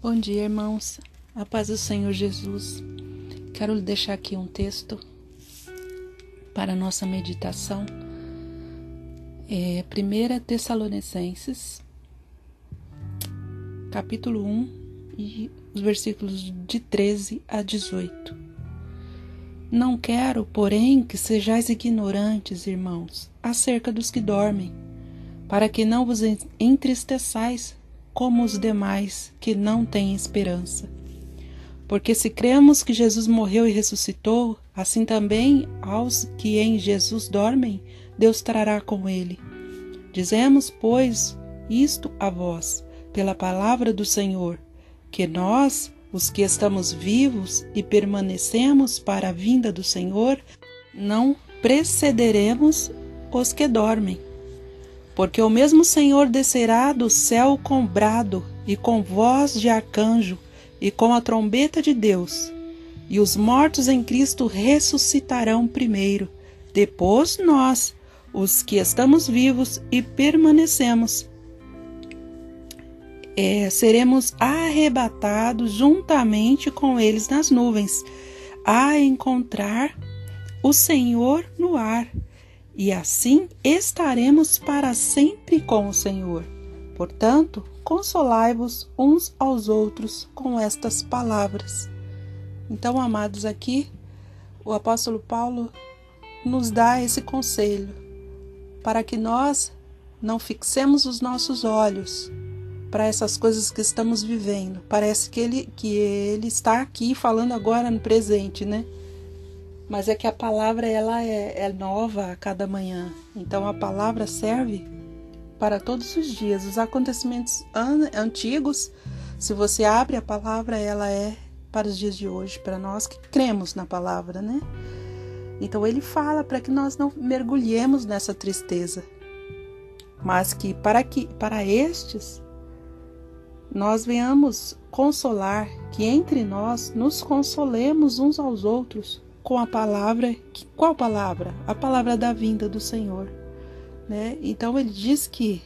Bom dia, irmãos. A paz do Senhor Jesus. Quero deixar aqui um texto para nossa meditação. É 1 Tessalonicenses, capítulo 1, e os versículos de 13 a 18. Não quero, porém, que sejais ignorantes, irmãos, acerca dos que dormem, para que não vos entristeçais como os demais que não têm esperança. Porque se cremos que Jesus morreu e ressuscitou, assim também aos que em Jesus dormem, Deus trará com ele. Dizemos, pois, isto a vós, pela palavra do Senhor, que nós, os que estamos vivos e permanecemos para a vinda do Senhor, não precederemos os que dormem. Porque o mesmo Senhor descerá do céu com brado e com voz de arcanjo e com a trombeta de Deus, e os mortos em Cristo ressuscitarão primeiro, depois nós, os que estamos vivos e permanecemos. É, seremos arrebatados juntamente com eles nas nuvens, a encontrar o Senhor no ar e assim estaremos para sempre com o Senhor. Portanto, consolai-vos uns aos outros com estas palavras. Então, amados, aqui o apóstolo Paulo nos dá esse conselho para que nós não fixemos os nossos olhos para essas coisas que estamos vivendo. Parece que ele, que ele está aqui falando agora no presente, né? Mas é que a palavra ela é, é nova a cada manhã. Então a palavra serve para todos os dias. Os acontecimentos an antigos, se você abre a palavra, ela é para os dias de hoje, para nós que cremos na palavra, né? Então ele fala para que nós não mergulhemos nessa tristeza, mas que para que para estes nós venhamos consolar, que entre nós nos consolemos uns aos outros com a palavra, qual palavra? A palavra da vinda do Senhor, né? Então ele diz que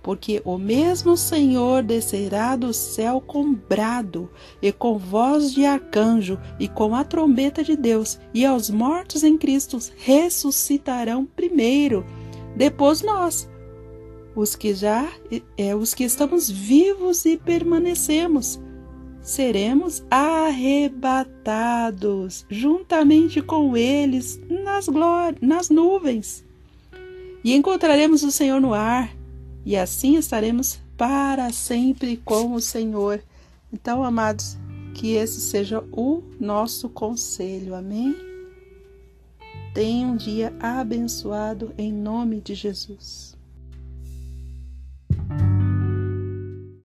porque o mesmo Senhor descerá do céu com brado e com voz de arcanjo e com a trombeta de Deus, e aos mortos em Cristo ressuscitarão primeiro, depois nós, os que já é os que estamos vivos e permanecemos seremos arrebatados juntamente com eles nas, nas nuvens e encontraremos o Senhor no ar e assim estaremos para sempre com o Senhor. Então, amados, que esse seja o nosso conselho. Amém? Tenha um dia abençoado em nome de Jesus.